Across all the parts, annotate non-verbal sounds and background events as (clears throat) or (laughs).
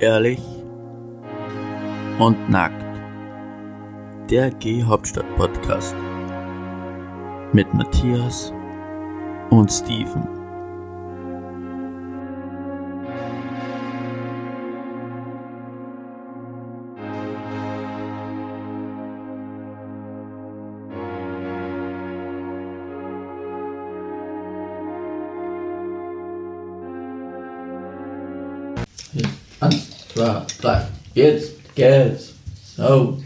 Ehrlich und nackt. Der G-Hauptstadt Podcast mit Matthias und Steven. Drei. Jetzt geht's. So,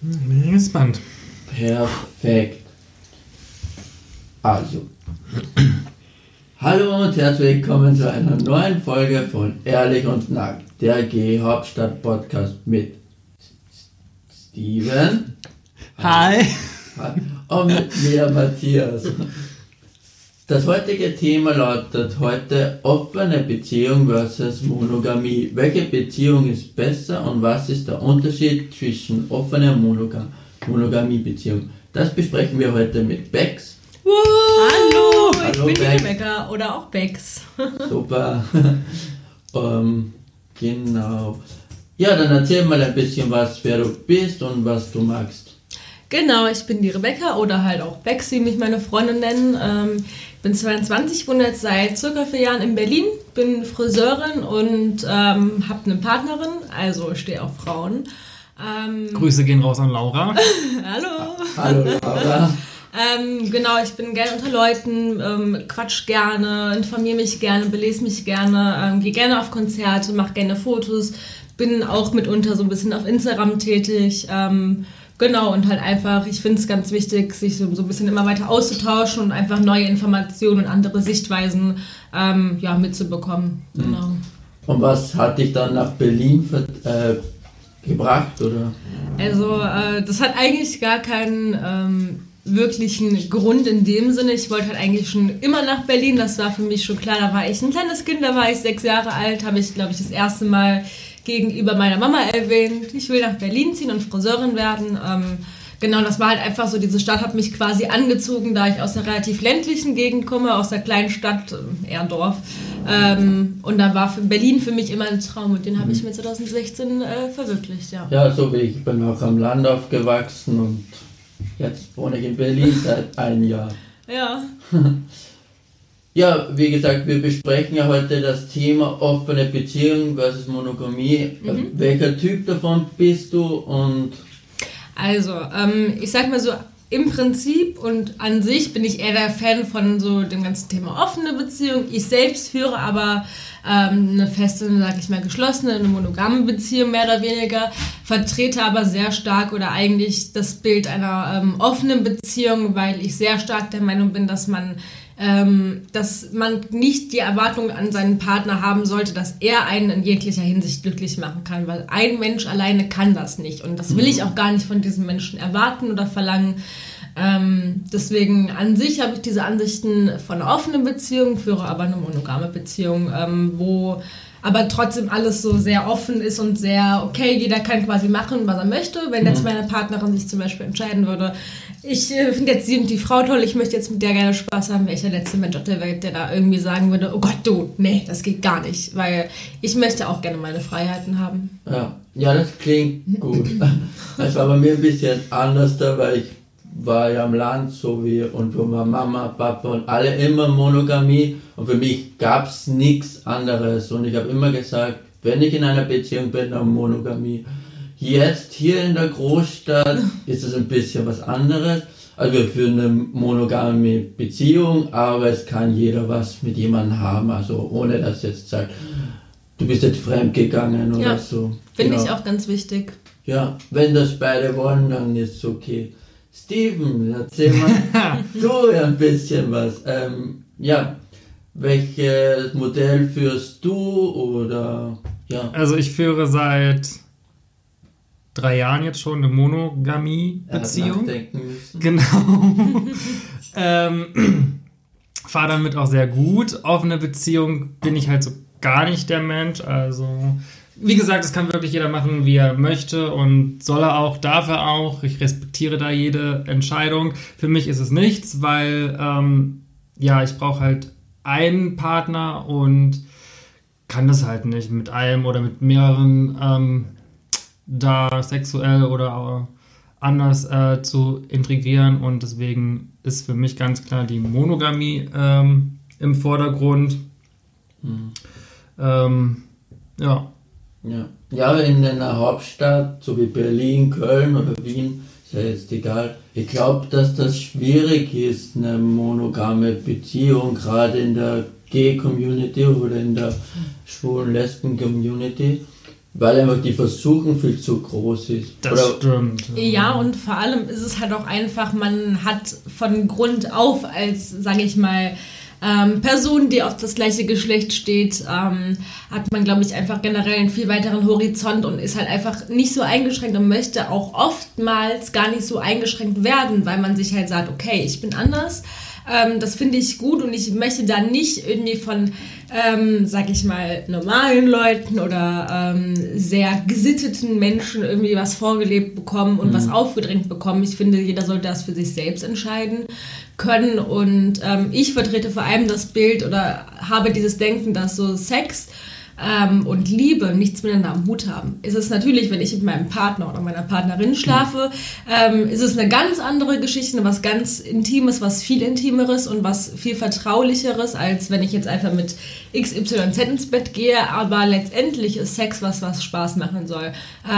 Bin ich gespannt. perfekt. Also. (clears throat) Hallo und herzlich willkommen zu einer neuen Folge von Ehrlich und Nackt, der G-Hauptstadt Podcast mit Steven Hi. und mit mir Matthias. Das heutige Thema lautet heute offene Beziehung versus Monogamie. Welche Beziehung ist besser und was ist der Unterschied zwischen offener und Monogam Monogamie-Beziehung? Das besprechen wir heute mit Bex. Hallo, ich Hallo, bin die Beck. Rebecca oder auch Bex. (laughs) Super. (laughs) ähm, genau. Ja, dann erzähl mal ein bisschen was, wer du bist und was du magst. Genau, ich bin die Rebecca oder halt auch Bex, wie mich meine Freunde nennen. Ähm, ich bin 22, wohne jetzt seit circa vier Jahren in Berlin, bin Friseurin und ähm, habe eine Partnerin, also stehe auf Frauen. Ähm, Grüße gehen raus an Laura. (laughs) hallo. Hallo Laura. Ähm, genau, ich bin gerne unter Leuten, ähm, quatsch gerne, informiere mich gerne, belese mich gerne, ähm, gehe gerne auf Konzerte, mache gerne Fotos, bin auch mitunter so ein bisschen auf Instagram tätig. Ähm, genau, und halt einfach, ich finde es ganz wichtig, sich so, so ein bisschen immer weiter auszutauschen und einfach neue Informationen und andere Sichtweisen ähm, ja, mitzubekommen. Genau. Und was hat dich dann nach Berlin ver- äh, gebracht, oder? Also, äh, das hat eigentlich gar keinen ähm, wirklichen Grund in dem Sinne. Ich wollte halt eigentlich schon immer nach Berlin. Das war für mich schon klar. Da war ich ein kleines Kind, da war ich sechs Jahre alt, habe ich, glaube ich, das erste Mal gegenüber meiner Mama erwähnt, ich will nach Berlin ziehen und Friseurin werden. Ähm, genau, das war halt einfach so, diese Stadt hat mich quasi angezogen, da ich aus einer relativ ländlichen Gegend komme, aus einer kleinen Stadt, ähm, eher Dorf. Ähm, und da war für Berlin für mich immer ein Traum und den habe ich mir 2016 äh, verwirklicht, ja. Ja, so wie ich. Ich bin auch am Land aufgewachsen und jetzt wohne ich in Berlin seit einem Jahr. Ja. (laughs) Ja, wie gesagt, wir besprechen ja heute das Thema offene Beziehung versus Monogamie. Welcher Typ davon bist du und Also, ähm, ich sag mal so, im Prinzip und an sich bin ich eher der Fan von so dem ganzen Thema offene Beziehung. Ich selbst führe aber ähm, eine feste, sag ich mal, geschlossene, eine monogame Beziehung mehr oder weniger, vertrete aber sehr stark oder eigentlich das Bild einer ähm, offenen Beziehung, weil ich sehr stark der Meinung bin, dass man ähm, dass man nicht die Erwartung an seinen Partner haben sollte, dass er einen in jeglicher Hinsicht glücklich machen kann, weil ein Mensch alleine kann das nicht und das will ich auch gar nicht von diesem Menschen erwarten oder verlangen. Ähm, deswegen an sich habe ich diese Ansichten von einer offenen Beziehung, führe aber eine monogame Beziehung, ähm, wo aber trotzdem alles so sehr offen ist und sehr, okay, jeder kann quasi machen, was er möchte. Wenn jetzt meine Partnerin sich zum Beispiel entscheiden würde, ich äh, finde jetzt die und die Frau toll, ich möchte jetzt mit der gerne Spaß haben, der letzte Mensch auf der Welt, der da irgendwie sagen würde, oh Gott, du, nee, das geht gar nicht, weil ich möchte auch gerne meine Freiheiten haben. Ja, ja, das klingt gut. (laughs) Das war bei mir ein bisschen anders da, weil ich war ja am Land so wie und für meine Mama, Papa und alle immer Monogamie und für mich gab es nichts anderes und ich habe immer gesagt, wenn ich in einer Beziehung bin, dann Monogamie. Jetzt hier in der Großstadt ist es ein bisschen was anderes. Also wir führen eine monogame Beziehung, aber es kann jeder was mit jemandem haben, also ohne dass jetzt sagt, du bist jetzt fremdgegangen oder Ja, so. Finde Genau. ich auch ganz wichtig. Ja, wenn das beide wollen, dann ist es okay. Steven, erzähl mal (laughs) du ein bisschen was. Ähm, ja, welches Modell führst du oder ja? Also ich führe seit drei Jahren jetzt schon eine Monogamie-Beziehung. Genau. (laughs) ähm, (clears throat) Fahre damit auch sehr gut. Offene Beziehung bin ich halt so gar nicht der Mensch. Also, wie gesagt, das kann wirklich jeder machen, wie er möchte und soll er auch, darf er auch. Ich respektiere da jede Entscheidung. Für mich ist es nichts, weil, ähm, ja, ich brauche halt einen Partner und kann das halt nicht mit einem oder mit mehreren ähm, da sexuell oder anders äh, zu integrieren und deswegen ist für mich ganz klar die Monogamie ähm, im Vordergrund. Mhm. Ähm, ja. ja. Ja, in einer Hauptstadt, so wie Berlin, Köln oder Wien, ist ja jetzt egal. Ich glaube, dass das schwierig ist, eine monogame Beziehung, gerade in der Gay-Community oder in der schwulen Lesben-Community weil einfach die Versuchung viel zu groß ist. Das Oder stimmt. Ja, und vor allem ist es halt auch einfach, man hat von Grund auf als, sage ich mal, ähm, Person, die auf das gleiche Geschlecht steht, ähm, hat man, glaube ich, einfach generell einen viel weiteren Horizont und ist halt einfach nicht so eingeschränkt und möchte auch oftmals gar nicht so eingeschränkt werden, weil man sich halt sagt, okay, ich bin anders. Ähm, das finde ich gut und ich möchte da nicht irgendwie von ähm, sag ich mal, normalen Leuten oder ähm, sehr gesitteten Menschen irgendwie was vorgelebt bekommen und mhm. was aufgedrängt bekommen. Ich finde, jeder sollte das für sich selbst entscheiden können. Und ähm, ich vertrete vor allem das Bild oder habe dieses Denken, dass so Sex ähm, und Liebe nichts miteinander am Hut haben. Ist es natürlich, wenn ich mit meinem Partner oder meiner Partnerin schlafe, ähm, ist es eine ganz andere Geschichte, was ganz Intimes, was viel Intimeres und was viel Vertraulicheres, als wenn ich jetzt einfach mit XYZ ins Bett gehe. Aber letztendlich ist Sex was, was Spaß machen soll.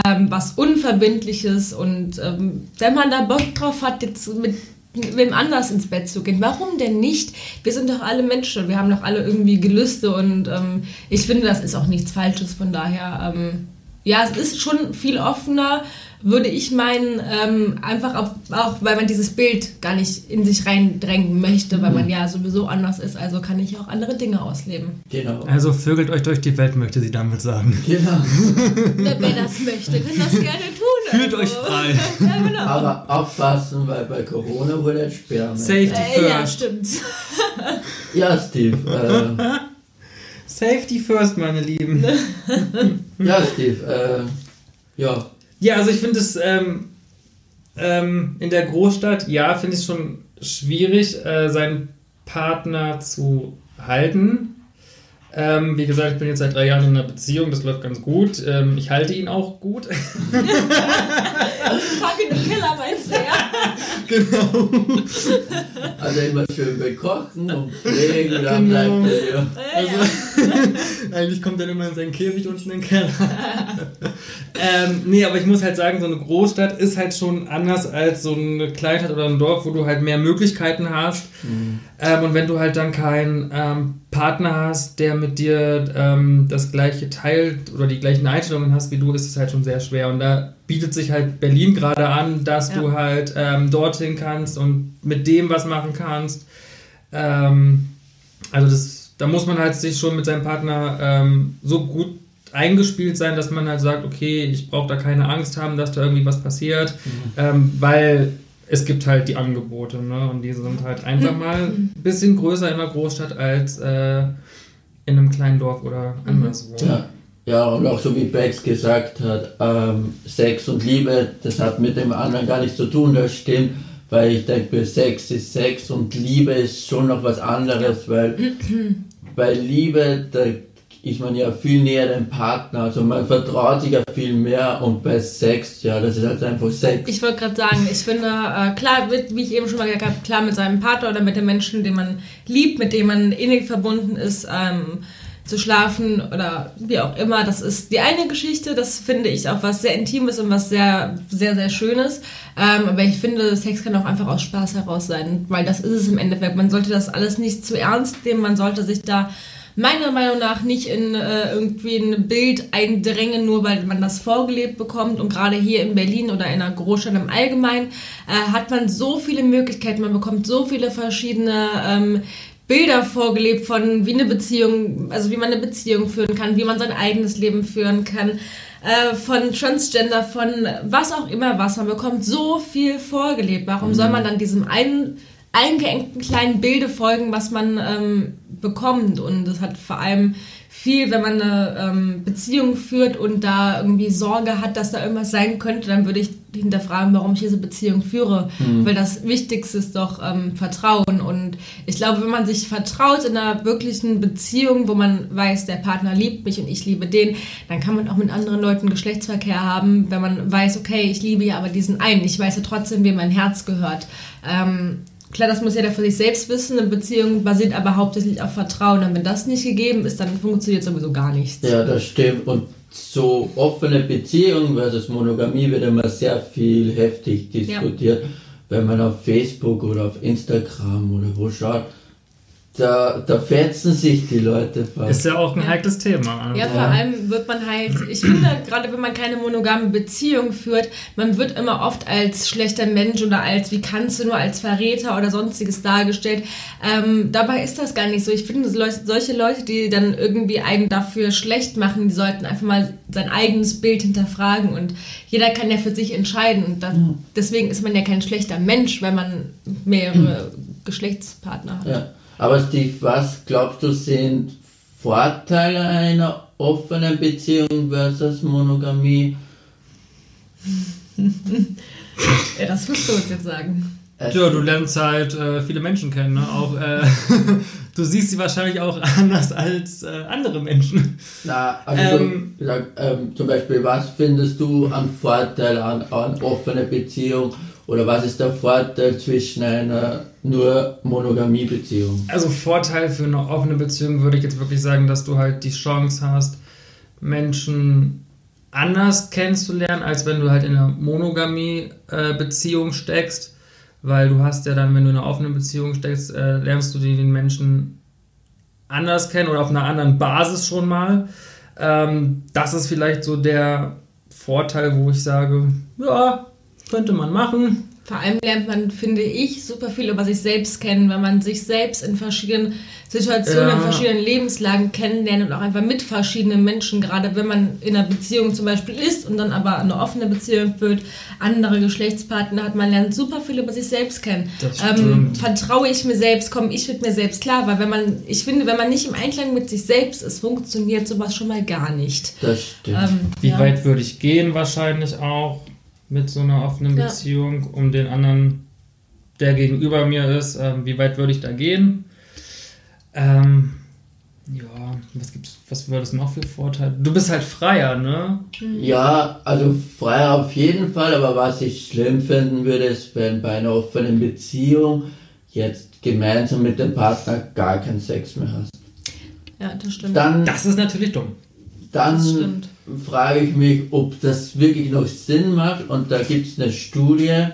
Ähm, was Unverbindliches und ähm, wenn man da Bock drauf hat, jetzt mit wem anders ins Bett zu gehen. Warum denn nicht? Wir sind doch alle Menschen, wir haben doch alle irgendwie Gelüste und ähm, ich finde, das ist auch nichts Falsches. Von daher, ähm, ja, es ist schon viel offener würde ich meinen, ähm, einfach auch, auch, weil man dieses Bild gar nicht in sich reindrängen möchte, weil man mhm. ja sowieso anders ist, also kann ich auch andere Dinge ausleben. Genau. Also vögelt euch durch die Welt, möchte sie damit sagen. Genau. (laughs) Wer das möchte, kann das gerne tun. (laughs) Fühlt euch frei. ja, genau. Aber aufpassen, weil bei Corona wurde es Sperma. Safety äh, first. Ja, stimmt. ja, Steve. Äh, (laughs) Safety first, meine Lieben. (laughs) ja, Steve. Äh, ja. Ja, also ich finde es ähm, ähm, in der Großstadt, ja, finde ich es schon schwierig, äh, seinen Partner zu halten. Ähm, wie gesagt, ich bin jetzt seit drei Jahren in einer Beziehung, das läuft ganz gut. Ähm, ich halte ihn auch gut. (laughs) Den Keller, meinst du? (laughs) Genau. Also immer schön bekochen und pflegen, dann genau. bleibt er ja. Also, (laughs) eigentlich kommt er immer in seinen Käfig unten in den Keller. (laughs) ähm, nee, aber ich muss halt sagen, so eine Großstadt ist halt schon anders als so eine Kleinstadt oder ein Dorf, wo du halt mehr Möglichkeiten hast. Mhm. Ähm, und wenn du halt dann keinen ähm, Partner hast, der mit dir ähm, das gleiche teilt oder die gleichen Einstellungen hast wie du, ist es halt schon sehr schwer. Und da bietet sich halt Berlin gerade an, dass ja. du halt ähm, dorthin kannst und mit dem was machen kannst. Ähm, also das, da muss man halt sich schon mit seinem Partner ähm, so gut eingespielt sein, dass man halt sagt, okay, ich brauche da keine Angst haben, dass da irgendwie was passiert, mhm. Ähm, weil es gibt halt die Angebote, ne? Und die sind halt einfach mal ein (laughs) bisschen größer in einer Großstadt als äh, in einem kleinen Dorf oder mhm. anderswo. Ja. Ja, und auch so wie Bex gesagt hat, ähm, Sex und Liebe, das hat mit dem anderen gar nichts zu tun, das stimmt. Weil ich denke, Sex ist Sex und Liebe ist schon noch was anderes, weil (clears throat) bei Liebe, da ist man ja viel näher dem Partner, also man vertraut sich ja viel mehr und bei Sex, ja, das ist halt einfach Sex. Ich wollte gerade sagen, ich finde, äh, klar, wie ich eben schon mal gesagt habe, klar mit seinem Partner oder mit dem Menschen, den man liebt, mit dem man innig verbunden ist, ähm, zu schlafen oder wie auch immer, das ist die eine Geschichte, das finde ich auch was sehr Intimes und was sehr, sehr, sehr Schönes. Ähm, aber ich finde, Sex kann auch einfach aus Spaß heraus sein, weil das ist es im Endeffekt. Man sollte das alles nicht zu ernst nehmen, man sollte sich da meiner Meinung nach nicht in äh, irgendwie ein Bild eindrängen, nur weil man das vorgelebt bekommt. Und gerade hier in Berlin oder in einer Großstadt im Allgemeinen äh, hat man so viele Möglichkeiten, man bekommt so viele verschiedene ähm, Bilder vorgelebt von wie eine Beziehung, also wie man eine Beziehung führen kann, wie man sein eigenes Leben führen kann, äh, von Transgender, von was auch immer was. Man bekommt so viel vorgelebt. Warum mhm. soll man dann diesem einen eingeengten kleinen Bilde folgen, was man ähm, bekommt. Und das hat vor allem viel, wenn man eine ähm, Beziehung führt und da irgendwie Sorge hat, dass da irgendwas sein könnte, dann würde ich hinterfragen, warum ich diese Beziehung führe. Mhm. Weil das Wichtigste ist doch ähm, Vertrauen. Und ich glaube, wenn man sich vertraut in einer wirklichen Beziehung, wo man weiß, der Partner liebt mich und ich liebe den, dann kann man auch mit anderen Leuten Geschlechtsverkehr haben, wenn man weiß, okay, ich liebe ja aber diesen einen. Ich weiß ja trotzdem, wem mein Herz gehört. Ähm, Klar, das muss jeder für sich selbst wissen. Eine Beziehung basiert aber hauptsächlich auf Vertrauen. Und wenn das nicht gegeben ist, dann funktioniert sowieso gar nichts. Ja, das stimmt. Und so offene Beziehung versus Monogamie wird immer sehr viel heftig diskutiert. Wenn man auf Facebook oder auf Instagram oder wo schaut, da, da fetzen sich die Leute fast. Ist ja auch ein heikles Thema. Also. Ja, vor allem wird man halt, ich finde, gerade wenn man keine monogame Beziehung führt, man wird immer oft als schlechter Mensch oder als, wie kannst du nur, als Verräter oder sonstiges dargestellt. Ähm, dabei ist das gar nicht so. Ich finde, solche Leute, die dann irgendwie einen dafür schlecht machen, die sollten einfach mal sein eigenes Bild hinterfragen und jeder kann ja für sich entscheiden. Und das, deswegen ist man ja kein schlechter Mensch, wenn man mehrere Geschlechtspartner hat. Ja. Aber Steve, was glaubst du sind Vorteile einer offenen Beziehung versus Monogamie? (laughs) Ja, das wirst du uns jetzt sagen. Es- Ja, du lernst halt äh, viele Menschen kennen, ne? Auch, äh, (laughs) du siehst sie wahrscheinlich auch (laughs) anders als äh, andere Menschen. Na, also Ähm, so, sag, ähm, zum Beispiel, was findest du an Vorteil an, an offener Beziehung oder was ist der Vorteil zwischen einer nur Monogamie-Beziehung? Also Vorteil für eine offene Beziehung würde ich jetzt wirklich sagen, dass du halt die Chance hast, Menschen anders kennenzulernen, als wenn du halt in einer Monogamie-Beziehung steckst. Weil du hast ja dann, wenn du in einer offenen Beziehung steckst, äh, lernst du den Menschen anders kennen oder auf einer anderen Basis schon mal. Ähm, das ist vielleicht so der Vorteil, wo ich sage, ja, könnte man machen. Vor allem lernt man, finde ich, super viel über sich selbst kennen, wenn man sich selbst in verschiedenen Situationen, Ja. in verschiedenen Lebenslagen kennenlernt und auch einfach mit verschiedenen Menschen, gerade wenn man in einer Beziehung zum Beispiel ist und dann aber eine offene Beziehung führt, andere Geschlechtspartner hat, man lernt super viel über sich selbst kennen. Ähm, vertraue ich mir selbst, komme ich mit mir selbst klar, weil wenn man, ich finde, wenn man nicht im Einklang mit sich selbst ist, funktioniert sowas schon mal gar nicht. Das stimmt. Ähm, Wie ja. weit würde ich gehen? Wahrscheinlich auch mit so einer offenen Ja. Beziehung, um den anderen, der gegenüber mir ist, ähm, wie weit würde ich da gehen? Ähm, ja, was gibt's, was würde es noch für Vorteile? Du bist halt freier, ne? Ja, also frei auf jeden Fall, aber was ich schlimm finden würde, ist, wenn bei einer offenen Beziehung jetzt gemeinsam mit dem Partner gar keinen Sex mehr hast. Ja, das stimmt. Dann, Das ist natürlich dumm. dann das stimmt. Frage ich mich, ob das wirklich noch Sinn macht. Und da gibt es eine Studie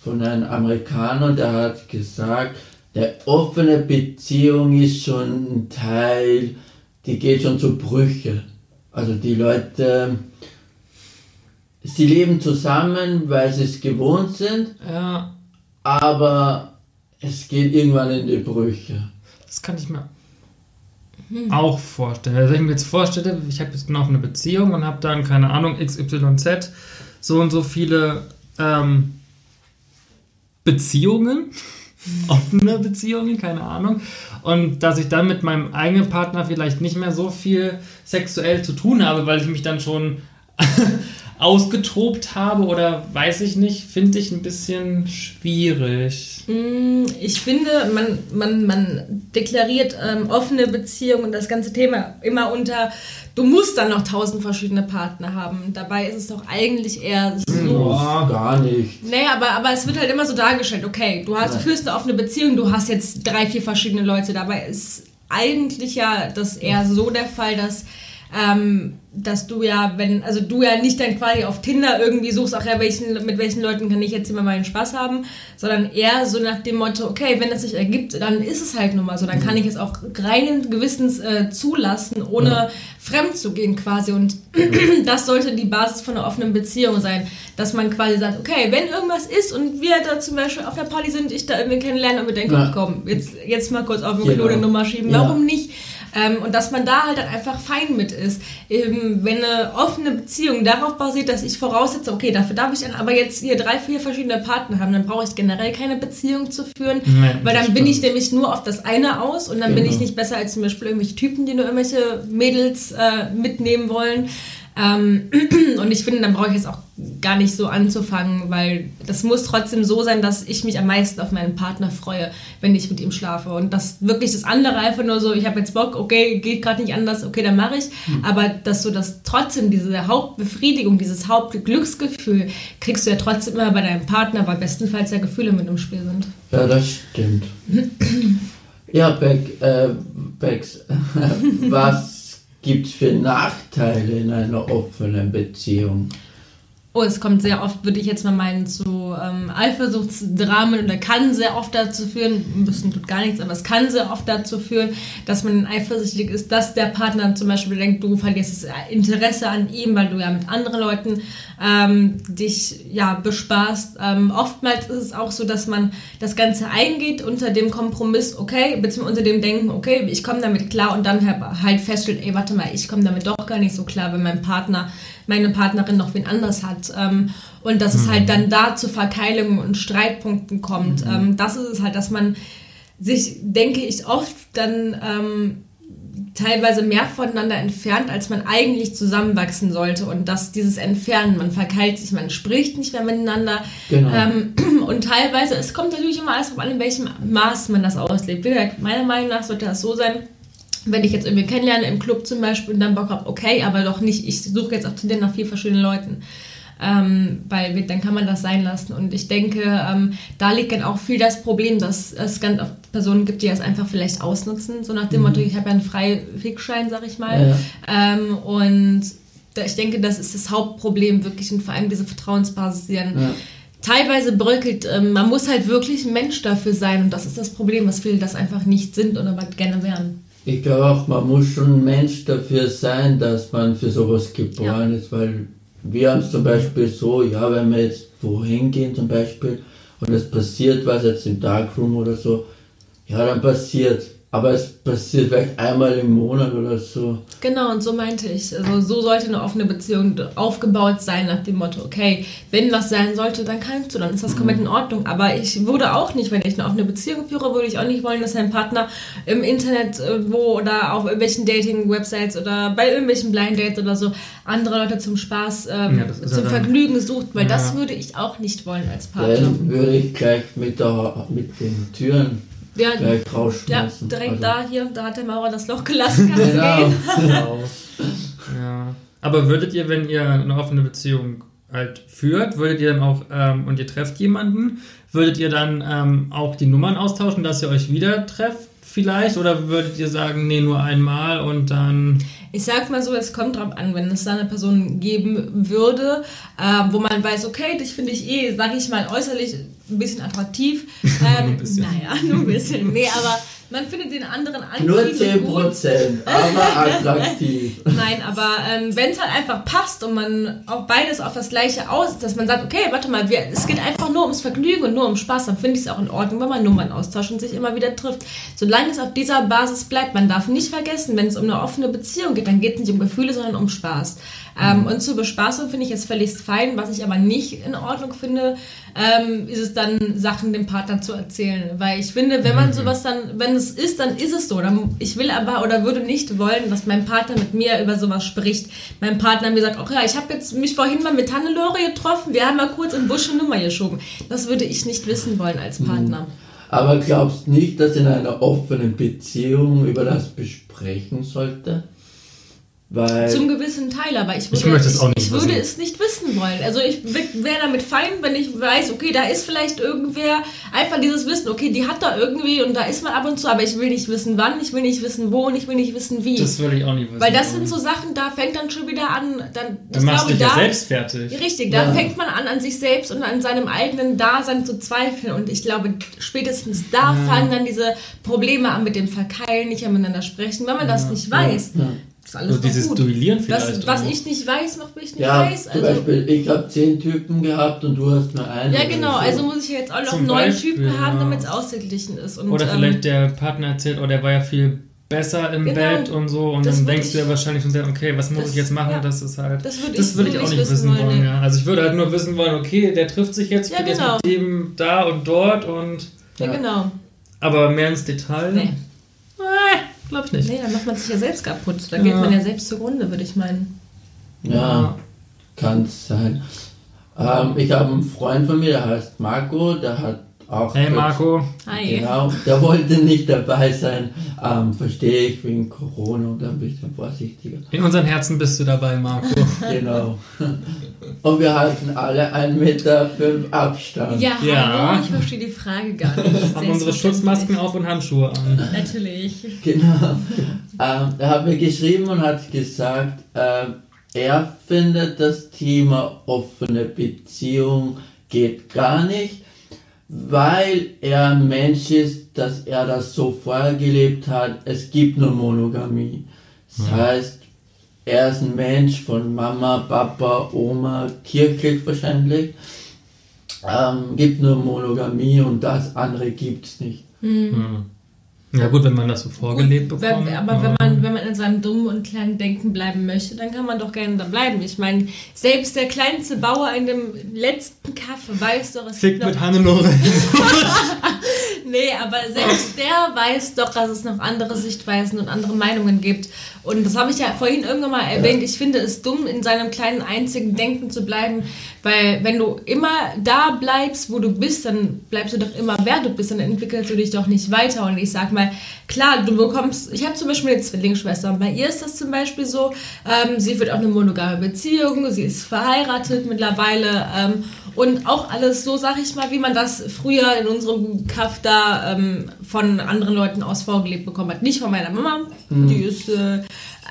von einem Amerikaner, der hat gesagt, eine offene Beziehung ist schon ein Teil, die geht schon zu Brüche. Also die Leute, sie leben zusammen, weil sie es gewohnt sind, Ja, aber es geht irgendwann in die Brüche. das kann ich mir auch vorstellen. Also wenn ich mir jetzt vorstelle, ich habe jetzt noch eine Beziehung und habe dann, keine Ahnung, XYZ, so und so viele ähm, Beziehungen, (laughs) offene Beziehungen, keine Ahnung. Und dass ich dann mit meinem eigenen Partner vielleicht nicht mehr so viel sexuell zu tun habe, weil ich mich dann schon (laughs) ausgetobt habe oder weiß ich nicht, finde ich ein bisschen schwierig. Mm, Ich finde, man, man, man deklariert ähm, offene Beziehungen und das ganze Thema immer unter, du musst dann noch tausend verschiedene Partner haben. Dabei ist es doch eigentlich eher so. Ja. Gar nicht. Naja, aber, aber es wird halt immer so dargestellt, okay, du hast, du führst eine offene Beziehung, du hast jetzt drei, vier verschiedene Leute. Dabei ist eigentlich ja das eher so der Fall, dass, ähm, dass du ja, wenn, also du ja nicht dann quasi auf Tinder irgendwie suchst, ach ja, welchen, mit welchen Leuten kann ich jetzt immer meinen Spaß haben, sondern eher so nach dem Motto, okay, wenn das sich ergibt, dann ist es halt nun mal so, dann kann ich es auch reinen Gewissens äh, zulassen, ohne fremd zu gehen quasi und (clears throat) das sollte die Basis von einer offenen Beziehung sein, dass man quasi sagt, okay, wenn irgendwas ist und wir da zum Beispiel auf der Party sind, ich da irgendwie kennenlernen und wir denken, Ja. komm, jetzt, jetzt mal kurz auf den Genau. Klo eine Nummer schieben, Ja. warum nicht? Ähm, und dass man da halt dann einfach fein mit ist. Ähm, wenn eine offene Beziehung darauf basiert, dass ich voraussetze, okay, dafür darf ich dann aber jetzt hier drei, vier verschiedene Partner haben, dann brauche ich generell keine Beziehung zu führen, Nein, weil dann bin ich nämlich nur auf das eine aus und dann bin Genau. ich nicht besser als zum Beispiel irgendwelche Typen, die nur irgendwelche Mädels äh, mitnehmen wollen. Ähm, (clears throat) und ich finde, dann brauche ich jetzt auch gar nicht so anzufangen, weil das muss trotzdem so sein, dass ich mich am meisten auf meinen Partner freue, wenn ich mit ihm schlafe. Und das wirklich das andere einfach nur so, ich habe jetzt Bock, okay, geht gerade nicht anders, okay, dann mache ich. Aber dass du das trotzdem, diese Hauptbefriedigung, dieses Hauptglücksgefühl, kriegst du ja trotzdem immer bei deinem Partner, weil bestenfalls ja Gefühle mit im Spiel sind. Ja, das stimmt. (clears throat) ja, Beck, äh, Becks, (laughs) was gibt's für Nachteile in einer offenen Beziehung? Oh, es kommt sehr oft, würde ich jetzt mal meinen, zu ähm, Eifersuchtsdramen oder kann sehr oft dazu führen, ein bisschen tut gar nichts, aber es kann sehr oft dazu führen, dass man eifersüchtig ist, dass der Partner zum Beispiel denkt, du verlierst das Interesse an ihm, weil du ja mit anderen Leuten ähm, dich ja bespaßt. Ähm, oftmals ist es auch so, dass man das Ganze eingeht unter dem Kompromiss, okay, beziehungsweise unter dem Denken, okay, ich komme damit klar und dann halt feststellt, ey, warte mal, ich komme damit doch gar nicht so klar, wenn mein Partner meine Partnerin noch wen anders hat. Ähm, und dass es halt dann da zu Verkeilungen und Streitpunkten kommt. Ähm, das ist es halt, dass man sich, denke ich, oft dann ähm, teilweise mehr voneinander entfernt, als man eigentlich zusammenwachsen sollte. Und dass dieses Entfernen, man verkeilt sich, man spricht nicht mehr miteinander. Genau. Ähm, (clears throat) und teilweise, es kommt natürlich immer alles drauf an, in welchem Maß man das auslebt. Wie gesagt, meiner Meinung nach sollte das so sein, wenn ich jetzt irgendwie kennenlerne im Club zum Beispiel und dann Bock habe, okay, aber doch nicht, ich suche jetzt auch zu dir nach vier verschiedenen Leuten. Ähm, weil dann kann man das sein lassen. Und ich denke, ähm, da liegt dann auch viel das Problem, dass es ganz oft Personen gibt, die das einfach vielleicht ausnutzen. So nach dem Motto, ich habe ja einen Freifickschein, sag ich mal. Ähm, und da, ich denke, das ist das Hauptproblem wirklich und vor allem diese Vertrauensbasis, die dann Ja. teilweise bröckelt. Ähm, man muss halt wirklich ein Mensch dafür sein und das ist das Problem, was viele das einfach nicht sind und aber gerne wären. Ich glaube auch, man muss schon ein Mensch dafür sein, dass man für sowas geboren ist, weil wir haben es zum Beispiel so, ja, wenn wir jetzt wohin gehen zum Beispiel und es passiert was jetzt im Darkroom oder so, ja, dann passiert. Aber es passiert vielleicht einmal im Monat oder so. Genau, und so meinte ich. Also so sollte eine offene Beziehung aufgebaut sein nach dem Motto, okay, wenn was sein sollte, dann kannst du, dann ist das komplett in Ordnung. Aber ich würde auch nicht, wenn ich eine offene Beziehung führe, würde ich auch nicht wollen, dass ein Partner im Internet äh, wo oder auf irgendwelchen Dating-Websites oder bei irgendwelchen Blind Dates oder so andere Leute zum Spaß, ähm, Ja, das zum Vergnügen sucht, weil das Ja. würde ich auch nicht wollen als Partner. Dann würde ich gleich mit, der, mit den Türen Ja, gleich ja rausschmeißen. direkt Also- da, hier, da hat der Maurer das Loch gelassen, (laughs) Genau, gehen. genau. Ja. Aber würdet ihr, wenn ihr eine offene Beziehung halt führt, würdet ihr dann auch, ähm, und ihr trefft jemanden, würdet ihr dann ähm, auch die Nummern austauschen, dass ihr euch wieder trefft vielleicht? Oder würdet ihr sagen, nee, nur einmal und dann... Ich sag mal so, es kommt drauf an, wenn es da eine Person geben würde, äh, wo man weiß, okay, dich finde ich eh, sag ich mal, äußerlich ein bisschen attraktiv. (laughs) Ähm, ein bisschen. Naja, nur ein bisschen. Nee, aber man findet den anderen Nur anziehend gut. 10%, aber (laughs) attraktiv. Nein, aber ähm, wenn es halt einfach passt und man auch beides auf das gleiche aus, dass man sagt, okay, warte mal, wir, es geht einfach nur ums Vergnügen und nur um Spaß, dann finde ich es auch in Ordnung, wenn man Nummern austauscht und sich immer wieder trifft. Solange es auf dieser Basis bleibt, man darf nicht vergessen, wenn es um eine offene Beziehung geht, dann geht es nicht um Gefühle, sondern um Spaß. Ähm, und zur Bespaßung finde ich es völlig fein. Was ich aber nicht in Ordnung finde, ähm, ist es dann, Sachen dem Partner zu erzählen. Weil ich finde, wenn man sowas dann, wenn es ist, dann ist es so. Ich will aber oder würde nicht wollen, dass mein Partner mit mir über sowas spricht. Mein Partner mir sagt, ach ja, ich habe jetzt mich vorhin mal mit Hannelore getroffen, wir haben mal kurz in Busch eine Nummer geschoben. Das würde ich nicht wissen wollen als Partner. Aber glaubst nicht, dass in einer offenen Beziehung über das besprechen sollte? Weil Zum gewissen Teil, aber ich würde, Ich möchte es auch nicht ich würde wissen. es nicht wissen wollen. Also ich wäre damit fein, wenn ich weiß, okay, da ist vielleicht irgendwer, einfach dieses Wissen, okay, die hat da irgendwie und da ist man ab und zu, aber ich will nicht wissen wann, ich will nicht wissen wo und ich will nicht wissen wie. Das würde ich auch nicht wissen. Weil das sind so Sachen, da fängt dann schon wieder an, dann, Du ich machst glaube, dich ja da, selbst fertig. Richtig, da Ja. fängt man an, an sich selbst und an seinem eigenen Dasein zu zweifeln. Und ich glaube, spätestens da fangen dann diese Probleme an mit dem Verkeilen, nicht miteinander sprechen, wenn man das nicht weiß. Ist alles Also dieses gut. Duellieren vielleicht. Was auch. ich nicht weiß, macht mich nicht ja, weiß. zum Also, Beispiel, ich habe zehn Typen gehabt und du hast nur einen. ja, genau. so. Also muss ich jetzt auch noch Zum neun Typen haben, damit es ausgeglichen ist. Und, Oder ähm, vielleicht der Partner erzählt, oh, der war ja viel besser im Genau. Bett und so und dann würd denkst du ich- ja wahrscheinlich schon sehr, okay, was muss Das- ich jetzt machen? ja. Das ist halt. Das würde Das ich, würde ich auch nicht wissen wollen, nee. ja. Also ich würde halt nur wissen wollen, okay, der trifft sich jetzt, Ja, genau. jetzt mit dem da und dort und. Ja, Ja. genau. Aber mehr ins Detail? Nee. Glaube ich nicht. Nee, dann macht man sich ja selbst kaputt. Da Ja. geht man ja selbst zugrunde, würde ich meinen. Ja, kann sein. Ähm, ich habe einen Freund von mir, der heißt Marco, der hat auch. Hey Marco. Hi. Genau, der wollte nicht dabei sein. Ähm, Verstehe ich wegen Corona und ein bisschen vorsichtiger. In unseren Herzen bist du dabei, Marco. (laughs) Genau. Und wir halten alle 1,5 Meter fünf Abstand. Ja, Ja. hallo, ich verstehe die Frage gar nicht. (laughs) Haben unsere Schutzmasken auf und Handschuhe an. Natürlich. Genau. Ähm, er hat mir geschrieben und hat gesagt, ähm, er findet das Thema offene Beziehung geht gar nicht, weil er ein Mensch ist, dass er das so vorher gelebt hat. Es gibt nur Monogamie. Das heißt, er ist ein Mensch von Mama, Papa, Oma, kirchlich wahrscheinlich. Ähm, gibt nur Monogamie und das andere gibt's nicht. Hm. Ja gut, wenn man das so vorgelebt Gut, bekommt. wenn, aber ja. wenn man, wenn man in seinem dummen und kleinen Denken bleiben möchte, dann kann man doch gerne da bleiben. Ich meine, selbst der kleinste Bauer in dem letzten Kaff weiß doch, es Fick gibt noch mit Hannelore. (laughs) (laughs) Nee, aber selbst der weiß doch, dass es noch andere Sichtweisen und andere Meinungen gibt. Und das habe ich ja vorhin irgendwann mal erwähnt. Ich finde es dumm, in seinem kleinen einzigen Denken zu bleiben, weil wenn du immer da bleibst, wo du bist, dann bleibst du doch immer wer du bist, dann entwickelst du dich doch nicht weiter. Und ich sag mal, klar, du bekommst, ich habe zum Beispiel eine Zwillingsschwester und bei ihr ist das zum Beispiel so, ähm, sie wird auch eine monogame Beziehung, sie ist verheiratet mittlerweile ähm, und auch alles so, sag ich mal, wie man das früher in unserem Kaff da ähm, von anderen Leuten aus vorgelebt bekommen hat. Nicht von meiner Mama, die ist äh,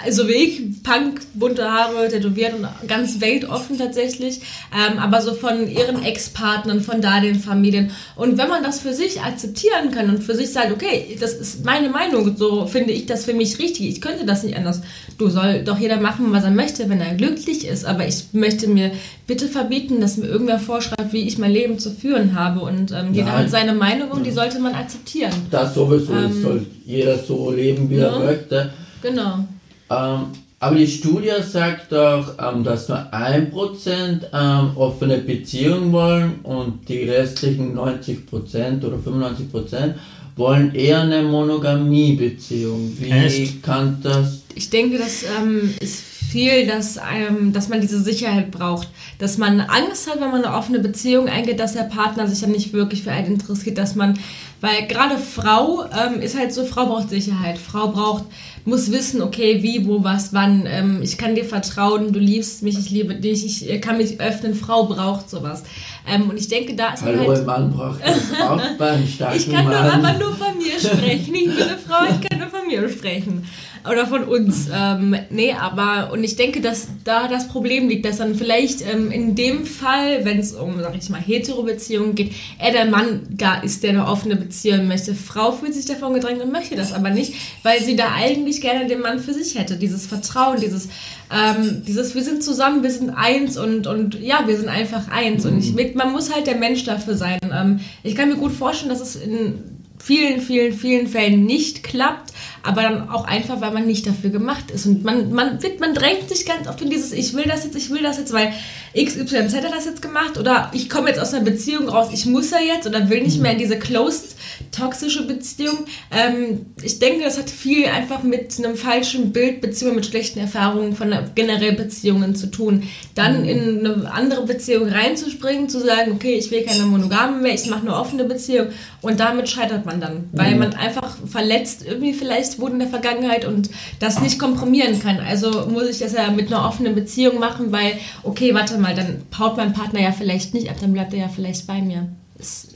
so wie ich, Punk, bunte Haare, tätowiert und ganz weltoffen tatsächlich, ähm, aber so von ihren Ex-Partnern, von da den Familien. Und wenn man das für sich akzeptieren kann und für sich sagt, okay, das ist meine Meinung, so finde ich das für mich richtig, ich könnte das nicht anders. Du soll doch jeder machen, was er möchte, wenn er glücklich ist, aber ich möchte mir bitte verbieten, dass mir irgendwer vorschreibt, wie ich mein Leben zu führen habe. Und ähm, jeder Nein. hat seine Meinung und die sollte man akzeptieren. Das sowieso, es Ähm, soll jeder so leben, wie er ja. möchte. Genau. Ähm, aber die Studie sagt doch, ähm, dass nur 1% ähm, offene Beziehungen wollen und die restlichen 90% oder 95% wollen eher eine Monogamie-Beziehung. Wie Echt? kann das? Ich denke, das ähm, ist viel, dass, ähm, dass man diese Sicherheit braucht. Dass man Angst hat, wenn man eine offene Beziehung eingeht, dass der Partner sich dann nicht wirklich für einen interessiert, dass man, weil gerade Frau ähm, ist halt so, Frau braucht Sicherheit. Frau braucht, muss wissen, okay, wie, wo, was, wann. Ähm, ich kann dir vertrauen, du liebst mich, ich liebe dich, ich äh, kann mich öffnen. Frau braucht sowas. Ähm, und ich denke, da ist man Hallo, halt... Mann braucht das auch beim Ich kann nur, Mann. aber nur von mir sprechen. Ich bin eine Frau, ich kann nur von mir sprechen. Oder von uns. Ähm, nee, aber, und ich denke, dass da das Problem liegt, dass dann vielleicht ähm, in dem Fall, wenn es um, sag ich mal, Hetero-Beziehungen geht, er der Mann da ist, der eine offene Beziehung möchte. Frau fühlt sich davon gedrängt und möchte das aber nicht, weil sie da eigentlich gerne den Mann für sich hätte. Dieses Vertrauen, dieses, ähm, dieses, wir sind zusammen, wir sind eins und, und ja, wir sind einfach eins. Und ich, man muss halt der Mensch dafür sein. Ähm, ich kann mir gut vorstellen, dass es in vielen, vielen, vielen Fällen nicht klappt, aber dann auch einfach, weil man nicht dafür gemacht ist. Und man, man, wird, man drängt sich ganz oft in dieses, ich will das jetzt, ich will das jetzt, weil XYZ hat das jetzt gemacht oder ich komme jetzt aus einer Beziehung raus, ich muss ja jetzt oder will nicht mehr in diese closed, toxische Beziehung. Ähm, ich denke, das hat viel einfach mit einem falschen Bild, Beziehung mit schlechten Erfahrungen von generell Beziehungen zu tun. Dann in eine andere Beziehung reinzuspringen, zu sagen, okay, ich will keine Monogame mehr, ich mache eine offene Beziehung und damit scheitert man dann, weil man einfach verletzt irgendwie vielleicht wurde in der Vergangenheit und das nicht kompromieren kann. Also muss ich das ja mit einer offenen Beziehung machen, weil, okay, warte mal, dann haut mein Partner ja vielleicht nicht ab, dann bleibt er ja vielleicht bei mir. Das,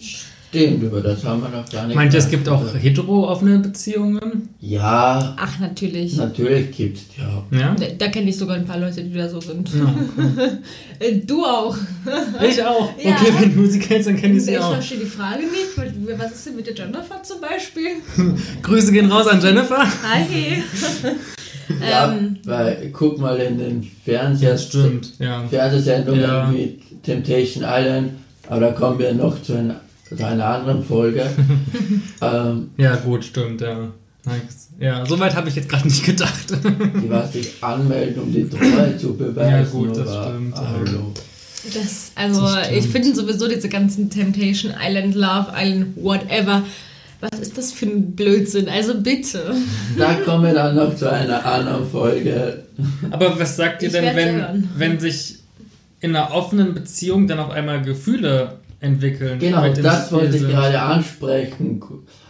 Stimmt, über das haben wir noch gar nicht Meint ihr, es gibt auch hetero-offene Beziehungen? Ja, ach, natürlich. natürlich gibt's ja. Ja? Da, da kenne ich sogar ein paar Leute, die da so sind. Ja, (laughs) Äh, Du auch. (laughs) Ich auch. Ja. Okay, wenn du sie kennst, dann kenne ich sie Ich auch. verstehe die Frage nicht. weil- Was ist denn mit der Jennifer zum Beispiel? (laughs) Grüße gehen raus an Jennifer. Hi. Ja, ähm, weil guck mal in den Fernseher, Ja, stimmt. Ja. Fernsehsendungen Ja. wie Temptation Island, aber da kommen wir noch zu einer, zu einer anderen Folge. (laughs) ähm, ja, gut, stimmt, ja. Nice. Ja, soweit habe ich jetzt gerade nicht gedacht. Die was sich anmelden, um die Treue zu beweisen. Ja, gut, das aber stimmt. Hallo. Das, also Das stimmt. ich finde sowieso diese ganzen Temptation Island, Love Island, whatever. Was ist das für ein Blödsinn? Also bitte. Da kommen wir dann noch zu einer anderen Folge. Aber was sagt ihr Ich denn, wenn, hören. wenn sich in einer offenen Beziehung dann auf einmal Gefühle entwickeln? Genau, das Spiel wollte ich sind? gerade ansprechen.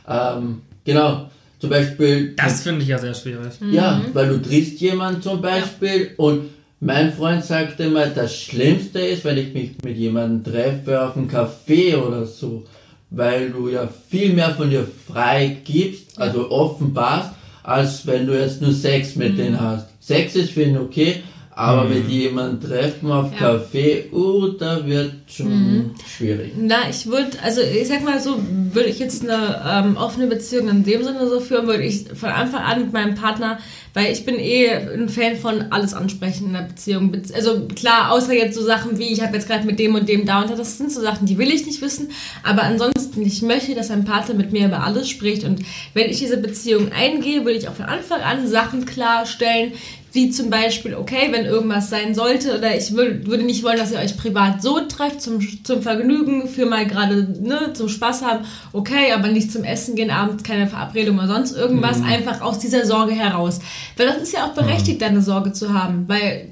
Ähm, genau, zum Beispiel. Das finde ich ja sehr schwierig. Ja, weil du triffst jemanden zum Beispiel und mein Freund sagt immer, das Schlimmste ist, wenn ich mich mit jemandem treffe auf einem Café oder so, weil du ja viel mehr von dir frei gibst, also offenbarst, als wenn du jetzt nur Sex mit denen hast. Sex ist für ihn okay, aber mit jemandem treffen auf Ja. Café, uh, da wird schon schwierig. Na, ich würde, also ich sag mal so, würde ich jetzt eine ähm, offene Beziehung in dem Sinne so führen, würde ich von Anfang an mit meinem Partner, weil ich bin eh ein Fan von alles ansprechen in der Beziehung. Bez- Also klar, außer jetzt so Sachen wie, ich habe jetzt gerade mit dem und dem da und da, das sind so Sachen, die will ich nicht wissen. Aber ansonsten, ich möchte, dass mein Partner mit mir über alles spricht. Und wenn ich diese Beziehung eingehe, würde ich auch von Anfang an Sachen klarstellen, wie zum Beispiel, okay, wenn irgendwas sein sollte, oder ich würd, würde nicht wollen, dass ihr euch privat so trefft, zum, zum Vergnügen, für mal gerade, ne, zum Spaß haben, okay, aber nicht zum Essen gehen, abends keine Verabredung oder sonst irgendwas, einfach aus dieser Sorge heraus. Weil das ist ja auch berechtigt, deine Sorge zu haben, weil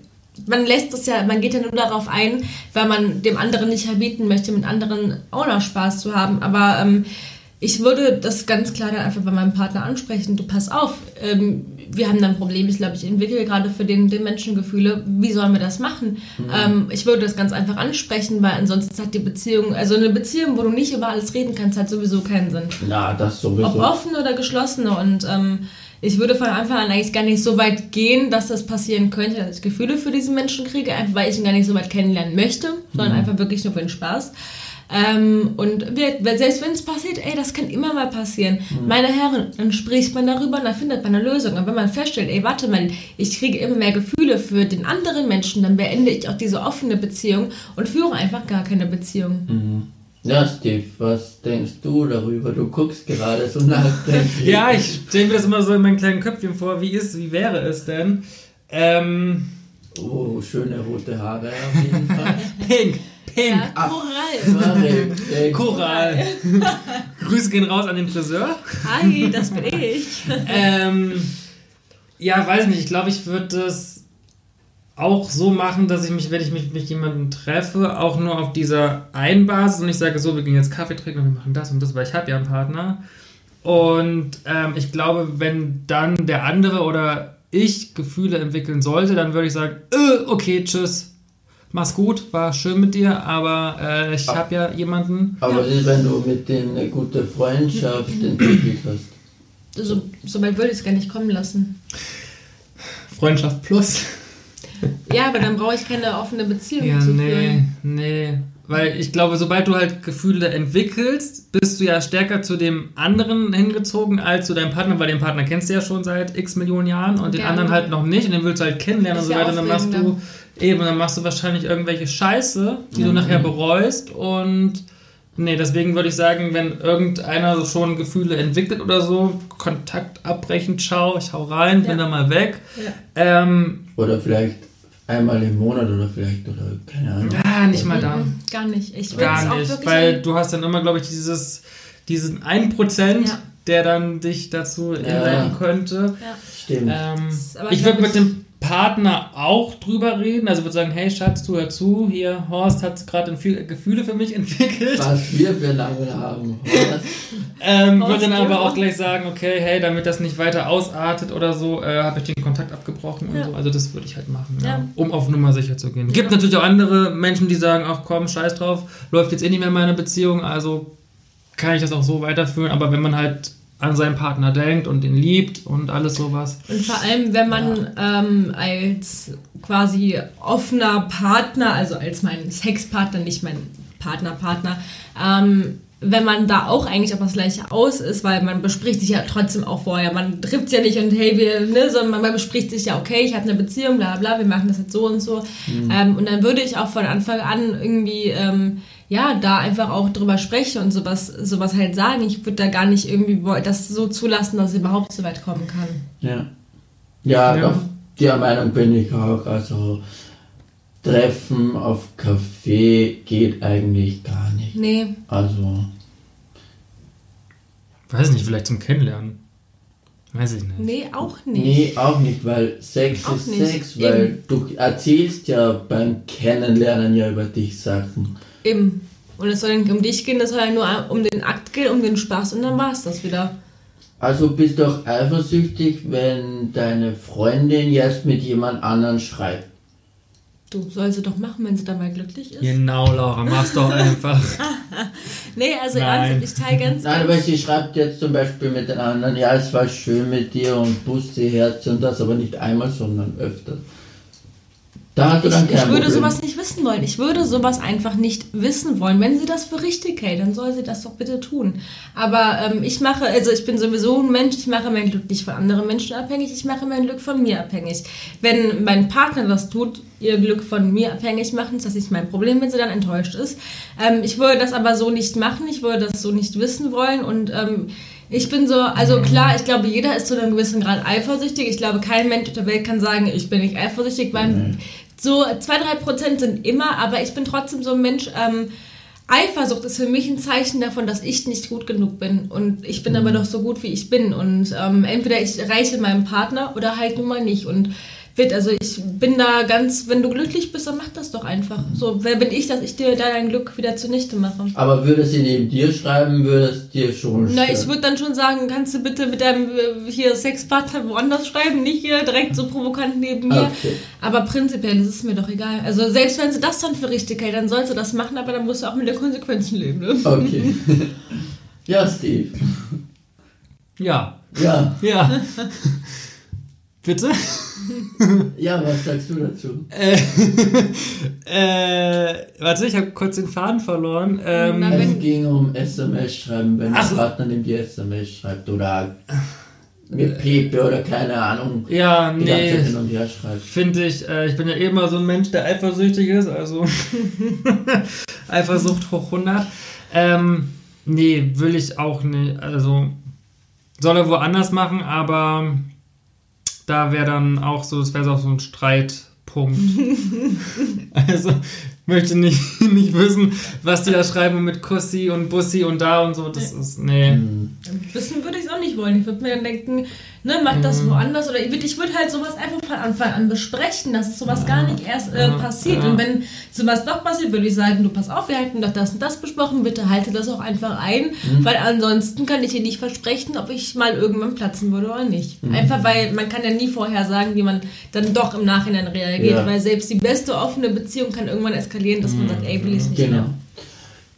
man lässt es ja, man geht ja nur darauf ein, weil man dem anderen nicht verbieten möchte, mit anderen auch noch Spaß zu haben, aber ähm, ich würde das ganz klar dann einfach bei meinem Partner ansprechen. Du pass auf, ähm, wir haben dann ein Problem. Ich glaube, ich entwickle gerade für den, den Menschen Gefühle. Wie sollen wir das machen? Ähm, ich würde das ganz einfach ansprechen, weil ansonsten hat die Beziehung, also eine Beziehung, wo du nicht über alles reden kannst, hat sowieso keinen Sinn. Na, das Ob sowieso. offen oder geschlossene. Und ähm, ich würde von Anfang an eigentlich gar nicht so weit gehen, dass das passieren könnte, dass ich Gefühle für diesen Menschen kriege, einfach weil ich ihn gar nicht so weit kennenlernen möchte, sondern einfach wirklich nur für den Spaß. Ähm, und wir, selbst wenn es passiert, ey, das kann immer mal passieren. Meine Herren, dann spricht man darüber und dann findet man eine Lösung. Und wenn man feststellt, ey, warte mal, ich kriege immer mehr Gefühle für den anderen Menschen, dann beende ich auch diese offene Beziehung und führe einfach gar keine Beziehung. Ja, Steve, was denkst du darüber? Du guckst gerade so nachdenklich. Ja, ich stelle mir das immer so in meinem kleinen Köpfchen vor. Wie ist, wie wäre es denn? Ähm, Oh, schöne rote Haare auf jeden Fall. (laughs) pink, pink, Ja, Ach. Korall. Korrekt. Choral. Grüße gehen raus an den Friseur. Hi, das bin ich. Ähm, ja, weiß nicht. Ich glaube, ich würde das auch so machen, dass ich mich, wenn ich mich mit jemandem treffe, auch nur auf dieser einen Basis und ich sage so, wir gehen jetzt Kaffee trinken und wir machen das und das, weil ich habe ja einen Partner. Und ähm, ich glaube, wenn dann der andere oder ich Gefühle entwickeln sollte, dann würde ich sagen, äh, okay, tschüss, mach's gut, war schön mit dir, aber äh, ich habe ja jemanden. Aber was ist, wenn du mit denen eine gute Freundschaft entwickelt hast? So, so weit würde ich es gar nicht kommen lassen. Freundschaft plus. Ja, aber dann brauche ich keine offene Beziehung Ja, zu nee, führen. nee. Weil ich glaube, sobald du halt Gefühle entwickelst, bist du ja stärker zu dem anderen hingezogen als zu deinem Partner, weil den Partner kennst du ja schon seit x Millionen Jahren und den Ja. anderen halt noch nicht und den willst du halt kennenlernen und so ja weiter. Dann machst du. Eben, dann machst du wahrscheinlich irgendwelche Scheiße, die du nachher bereust und nee, deswegen würde ich sagen, wenn irgendeiner so schon Gefühle entwickelt oder so, Kontakt abbrechen, ciao, ich hau rein, bin Ja. dann mal weg. Ja. Ähm, Oder vielleicht einmal im Monat oder vielleicht, oder keine Ahnung. ah, nicht mal dann. Mhm, Gar nicht. Ich Gar auch nicht, weil du hast dann immer, glaube ich, dieses, diesen 1%, Ja. der dann dich dazu hinleiten könnte. ja. Stimmt. Ähm, ich würde mit dem Partner auch drüber reden, also würde sagen, hey Schatz, du hör zu, hier, Horst hat gerade viel Gefühle für mich (laughs) entwickelt. Was wir für Namen haben. Horst. Ähm, würde dann aber auch gleich sagen, okay, hey, damit das nicht weiter ausartet oder so, äh, habe ich den Kontakt abgebrochen und Ja. so. Also das würde ich halt machen, ja. Ja. um auf Nummer sicher zu gehen. Gibt natürlich auch andere Menschen, die sagen, ach komm, scheiß drauf, läuft jetzt eh nicht mehr meine Beziehung, also kann ich das auch so weiterführen. Aber wenn man halt an seinen Partner denkt und ihn liebt und alles sowas. Und vor allem, wenn man ähm, als quasi offener Partner, also als mein Sexpartner, nicht mein Partner, Partner, ähm, wenn man da auch eigentlich auf das Gleiche aus ist, weil man bespricht sich ja trotzdem auch vorher. Man trifft ja nicht und hey, wir, ne, sondern man bespricht sich ja, okay, ich habe eine Beziehung, bla bla, wir machen das jetzt so und so. Mhm. Ähm, und dann würde ich auch von Anfang an irgendwie, ähm, ja, da einfach auch drüber sprechen und sowas, sowas halt sagen. Ich würde da gar nicht irgendwie das so zulassen, dass es überhaupt so weit kommen kann. Ja. Ja, ja. auf der Meinung bin ich auch. Also Treffen auf Kaffee geht eigentlich gar nicht. Nee. Also. Weiß nicht, vielleicht zum Kennenlernen. Weiß ich nicht. Nee, auch nicht. Nee, auch nicht, weil Sex auch ist nicht. Sex, weil Eben. du erzählst ja beim Kennenlernen ja über dich Sachen. Eben. Und es soll nicht um dich gehen, es soll ja nur um den Akt gehen, um den Spaß und dann war es das wieder. Also bist du auch eifersüchtig, wenn deine Freundin jetzt mit jemand anderen schreibt. Du soll sie doch machen, wenn sie dabei glücklich ist. Genau, Laura, mach's doch (laughs) einfach. nee, also ernsthaft, ich teile ganz. Nein, aber sie schreibt jetzt zum Beispiel mit den anderen, ja, es war schön mit dir und Busse, Herz und das, aber nicht einmal, sondern öfter. Da hast du dann ich, ich würde Problem. sowas nicht wissen wollen. Ich würde sowas einfach nicht wissen wollen. Wenn sie das für richtig hält, dann soll sie das doch bitte tun. Aber ähm, ich mache, also ich bin sowieso ein Mensch, ich mache mein Glück nicht von anderen Menschen abhängig, ich mache mein Glück von mir abhängig. Wenn mein Partner das tut, ihr Glück von mir abhängig machen, ist das nicht mein Problem, wenn sie dann enttäuscht ist. Ähm, ich würde das aber so nicht machen, ich würde das so nicht wissen wollen und ähm, ich bin so, also klar, ich glaube, jeder ist zu einem gewissen Grad eifersüchtig. Ich glaube, kein Mensch auf der Welt kann sagen, ich bin nicht eifersüchtig, weil mhm so zwei, drei Prozent sind immer, aber ich bin trotzdem so ein Mensch, ähm, Eifersucht ist für mich ein Zeichen davon, dass ich nicht gut genug bin. Und ich bin mhm. aber doch so gut, wie ich bin. Und ähm, entweder ich reiche meinem Partner oder halt nun mal nicht. Und fit. Also ich bin da ganz, wenn du glücklich bist, dann mach das doch einfach. So, wer bin ich, dass ich dir dein Glück wieder zunichte mache? Aber würde sie neben dir schreiben, würde es dir schon Na, ich würde dann schon sagen, kannst du bitte mit deinem äh, hier Sexpartner woanders schreiben, nicht hier direkt so provokant neben mir. Okay. Aber prinzipiell ist es mir doch egal. Also selbst wenn sie das dann für richtig hält, dann sollst du das machen, aber dann musst du auch mit den Konsequenzen leben. Ne? Okay. (laughs) ja, Steve. Ja. Ja. Ja. (laughs) Bitte? (laughs) ja, was sagst du dazu? Äh, (laughs) äh, warte, ich habe kurz den Faden verloren. Ähm, es ging um SMS schreiben, wenn der Partner dem die SMS schreibt oder mit Pepe oder keine Ahnung. Ja, nee. Finde ich, äh, ich bin ja eh mal so ein Mensch, der eifersüchtig ist, also (laughs) Eifersucht hoch 100. Ähm, nee, will ich auch nicht. Also soll er woanders machen, aber da wäre dann auch so, es wäre auch so ein Streitpunkt. (laughs) also möchte nicht, (laughs) nicht wissen, was die da schreiben mit Kussi und Bussi und da und so. Das ist, nee. Hm. Wissen würde ich es auch nicht wollen. Ich würde mir dann denken, ne, mach das mhm. woanders. Oder ich würde ich würd halt sowas einfach von Anfang an besprechen, dass es sowas gar nicht erst äh, passiert. Und wenn sowas doch passiert, würde ich sagen, du pass auf, wir hätten doch das und das besprochen, bitte halte das auch einfach ein, mhm. weil ansonsten kann ich dir nicht versprechen, ob ich mal irgendwann platzen würde oder nicht. Mhm. Einfach weil man kann ja nie vorher sagen, wie man dann doch im Nachhinein reagiert, ja. weil selbst die beste offene Beziehung kann irgendwann eskalieren, dass man sagt, ey, will ich nicht genau. mehr.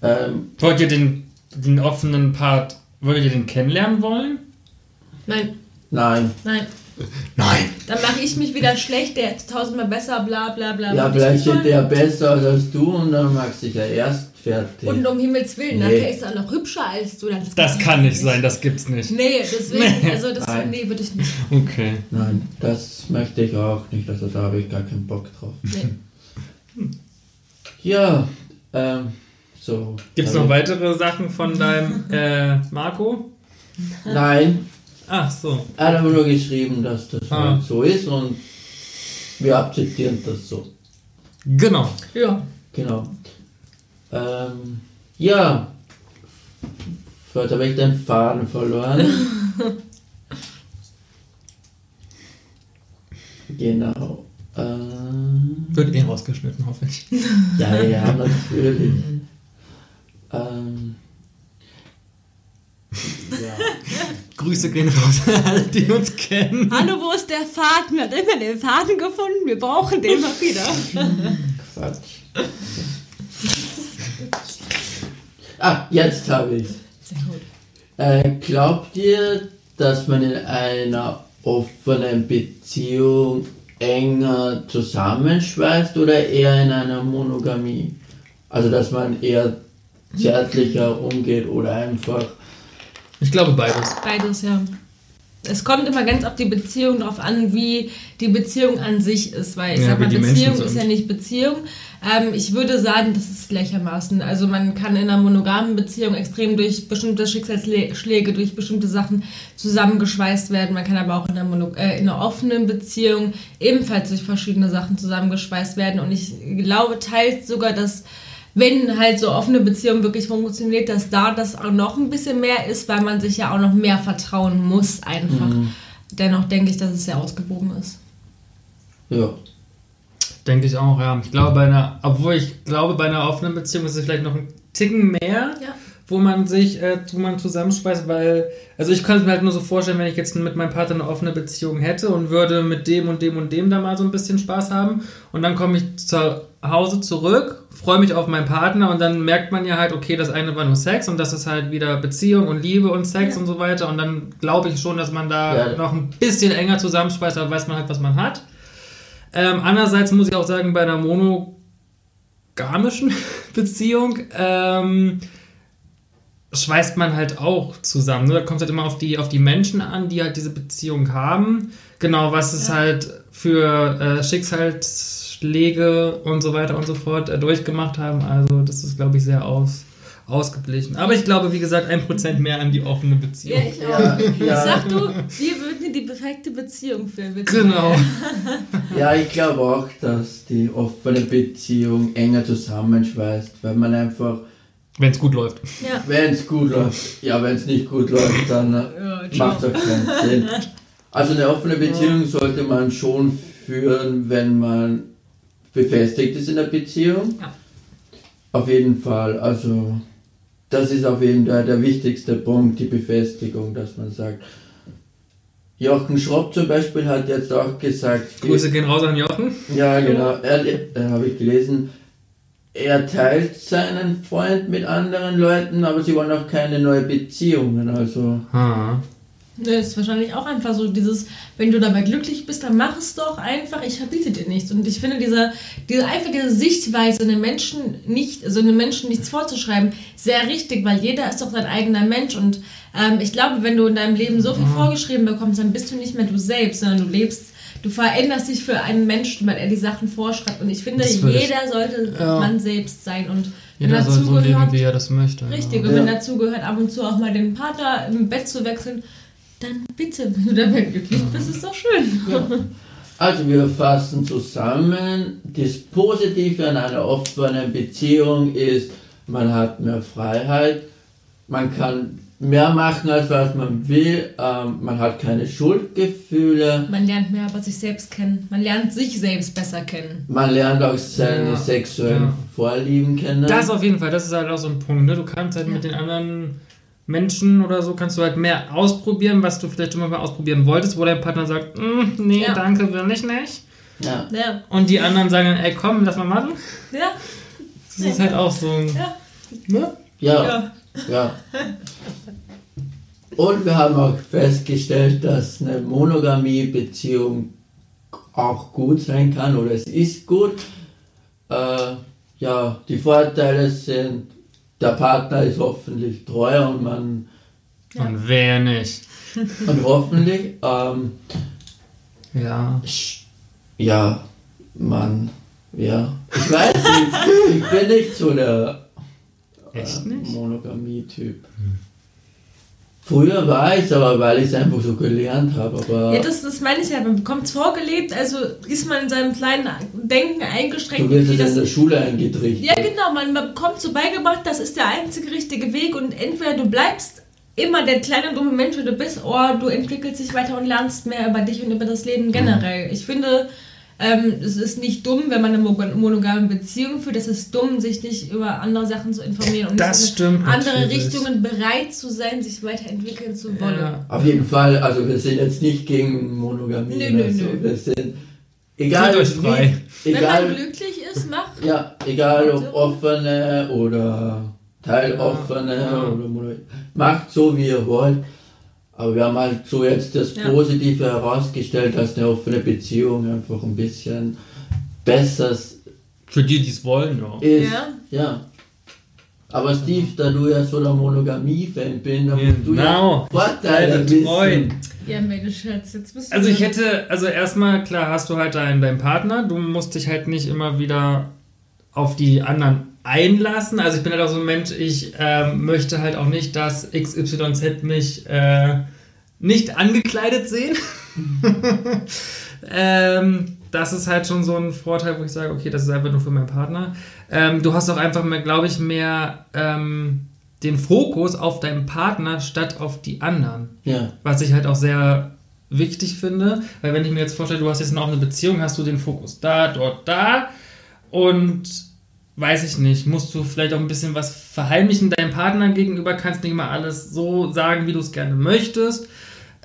Ähm, wollt ihr den, den offenen Part, wollt ihr den kennenlernen wollen? Nein. Nein. Nein. Nein. Dann mache ich mich wieder schlecht, der ist tausendmal besser, bla bla bla. Ja, vielleicht ist der besser als du und dann magst du dich ja erst fertig. Und um Himmels Willen, nee. nachher ist er noch hübscher als du. Das, das kann nicht sein, das gibt's nicht. Nee, deswegen, nee. also das Nein. nee, würde ich nicht. Okay. Nein, das möchte ich auch nicht, also da habe ich gar keinen Bock drauf. Nee. Ja, ähm, so. Gibt es noch weitere Sachen von deinem äh, Marco? Nein. Ach so. Er hat aber nur geschrieben, dass das ah. halt so ist und wir akzeptieren das so. Genau. Ja. Genau. Ähm, ja. Heute habe ich den Faden verloren. (laughs) genau. Ähm, Wird eh rausgeschnitten, hoffe ich. ja, ja, (laughs) natürlich. (laughs) ähm, ja. Grüße gehen raus an alle, die uns kennen. Hallo, wo ist der Faden? Wir haben immer den Faden gefunden. Wir brauchen den mal wieder. Quatsch. ah, jetzt habe ich Sehr gut. Äh, glaubt ihr, dass man in einer offenen Beziehung enger zusammenschweißt oder eher in einer Monogamie? Also dass man eher zärtlicher umgeht oder einfach. Ich glaube beides. Beides, ja. Es kommt immer ganz auf die Beziehung drauf an, wie die Beziehung an sich ist, weil ich Ja, sag mal, Beziehung ist ja nicht Beziehung. Ähm, ich würde sagen, das ist gleichermaßen. Also man kann in einer monogamen Beziehung extrem durch bestimmte Schicksalsschläge, durch bestimmte Sachen zusammengeschweißt werden. Man kann aber auch in einer, Mono äh, in einer offenen Beziehung ebenfalls durch verschiedene Sachen zusammengeschweißt werden. Und ich glaube teils sogar, dass wenn halt so offene Beziehung wirklich funktioniert, dass da das auch noch ein bisschen mehr ist, weil man sich ja auch noch mehr vertrauen muss einfach. Dennoch denke ich, dass es sehr ausgewogen ist. Ja. Denke ich auch, ja. Ich glaube, bei einer, obwohl ich glaube, bei einer offenen Beziehung ist es vielleicht noch ein Ticken mehr, Ja. Wo man sich, äh, wo man zusammenschweißt, weil, also ich könnte mir halt nur so vorstellen, wenn ich jetzt mit meinem Partner eine offene Beziehung hätte und würde mit dem und dem und dem da mal so ein bisschen Spaß haben und dann komme ich zu Hause zurück, freue mich auf meinen Partner und dann merkt man ja halt, okay, das eine war nur Sex und das ist halt wieder Beziehung und Liebe und Sex Ja. und so weiter und dann glaube ich schon, dass man da Ja. noch ein bisschen enger zusammenschweißt, aber weiß man halt, was man hat. Ähm, andererseits muss ich auch sagen, bei einer monogamischen (laughs) Beziehung ähm, schweißt man halt auch zusammen. Ne? Da kommt es halt immer auf die, auf die Menschen an, die halt diese Beziehung haben. Genau, was es Ja. halt für äh, Schicksalsschläge und so weiter und so fort äh, durchgemacht haben. Also das ist, glaube ich, sehr aus, ausgeglichen. Aber ich glaube, wie gesagt, ein Prozent mehr an die offene Beziehung. ich Ja, ja. Sag du, wir würden die perfekte Beziehung führen. bitte. Genau. (laughs) Ja, ich glaube auch, dass die offene Beziehung enger zusammenschweißt, weil man einfach, Wenn es gut läuft. Ja. wenn es gut läuft, ja, wenn es nicht gut läuft, dann äh, Ja, macht doch keinen Sinn. Also eine offene Beziehung sollte man schon führen, wenn man befestigt ist in der Beziehung. Ja. Auf jeden Fall, also das ist auf jeden Fall der wichtigste Punkt, die Befestigung, dass man sagt. Jochen Schropp zum Beispiel hat jetzt auch gesagt, Grüße gehen raus an Jochen. ja, genau. Er, äh, habe ich gelesen. Er teilt seinen Freund mit anderen Leuten, aber sie wollen auch keine neue Beziehungen. Also Ha. Ne, ist wahrscheinlich auch einfach so dieses, wenn du dabei glücklich bist, dann mach es doch einfach, ich verbiete dir nichts. Und ich finde diese, diese einfach diese Sichtweise, einem Menschen nicht, also einem Menschen nichts vorzuschreiben, sehr richtig, weil jeder ist doch sein eigener Mensch. Und ähm, ich glaube, wenn du in deinem Leben so viel vorgeschrieben bekommst, dann bist du nicht mehr du selbst, sondern du lebst, du veränderst dich für einen Menschen, weil er die Sachen vorschreibt. Und ich finde, würde ich- jeder sollte Ja. man selbst sein. Und wenn Jeder soll so leben, gehört- wie er das möchte. Richtig, Ja. und wenn Ja. dazu gehört, ab und zu auch mal den Partner im Bett zu wechseln, dann bitte, wenn du dabei glücklich bist, ist doch schön. Also wir fassen zusammen, das Positive an einer offenen Beziehung ist, man hat mehr Freiheit, man kann mehr machen, als was man will, ähm, man hat keine Schuldgefühle, Man lernt mehr über sich selbst kennen. Man lernt sich selbst besser kennen. man lernt auch seine Ja, sexuellen ja. Vorlieben kennen. Das auf jeden Fall, das ist halt auch so ein Punkt. Ne? Du kannst halt Ja. mit den anderen Menschen oder so, kannst du halt mehr ausprobieren, was du vielleicht schon mal ausprobieren wolltest, wo dein Partner sagt, "Mm, nee, Ja. danke, will ich nicht. ja. Ja, Und die anderen sagen dann, ey, komm, lass mal machen. ja, Das ist halt auch so ein... ja. Ne? Ja, ja. Ja. Und wir haben auch festgestellt, dass eine Monogamie-Beziehung auch gut sein kann oder es ist gut. Äh, ja, die Vorteile sind, der Partner ist hoffentlich treu und man Ja. Und wer nicht. und hoffentlich ähm, Ja. ja man ja ich weiß nicht, ich bin nicht so der Echt äh, nicht? Monogamie-Typ. Früher war ich es aber, weil ich es einfach so gelernt habe. Aber Ja, das, das meine ich ja, man bekommt es vorgelebt, also ist man in seinem kleinen Denken eingeschränkt. du wirst es in der Schule eingetrichtert. ja, genau, man bekommt so beigebracht, das ist der einzige richtige Weg und entweder du bleibst immer der kleine dumme Mensch, wie du bist, oder du entwickelst dich weiter und lernst mehr über dich und über das Leben generell. Ich finde, ähm, es ist nicht dumm, wenn man eine mono- monogame Beziehung führt, es ist dumm, sich nicht über andere Sachen zu informieren und Das nicht in stimmt andere natürlich. Richtungen bereit zu sein, sich weiterentwickeln zu wollen. Ja. Auf jeden Fall, also wir sind jetzt nicht gegen Monogamie. Nö, nö, also nö. Wir sind egal euch frei. wie, Wenn man egal, glücklich ist, mach. ja, egal ob offene oder teiloffene Ja. oder macht so wie ihr wollt. Aber wir haben halt so jetzt das Ja. Positive herausgestellt, dass eine offene Beziehung einfach ein bisschen besser Für die, die es wollen, ja. ist. Ja. Ja. Aber Steve, da du ja so der Monogamie-Fan bist, da musst du Genau. ja Vorteile wissen. Ja, Mensch, Schatz, jetzt bist du. Also ich hätte, also erstmal, klar, hast du halt deinen, deinen Partner, du musst dich halt nicht immer wieder auf die anderen einlassen. Also ich bin halt auch so ein Mensch, ich ähm, möchte halt auch nicht, dass XYZ mich äh, nicht angekleidet sehen. (laughs) ähm, das ist halt schon so ein Vorteil, wo ich sage, okay, das ist einfach nur für meinen Partner. Ähm, du hast auch einfach mehr, glaube ich, mehr ähm, den Fokus auf deinen Partner statt auf die anderen. Ja. Was ich halt auch sehr wichtig finde, weil wenn ich mir jetzt vorstelle, du hast jetzt noch eine Beziehung, hast du den Fokus da, dort, da und weiß ich nicht, musst du vielleicht auch ein bisschen was verheimlichen deinem Partner gegenüber, kannst nicht mal alles so sagen, wie du es gerne möchtest.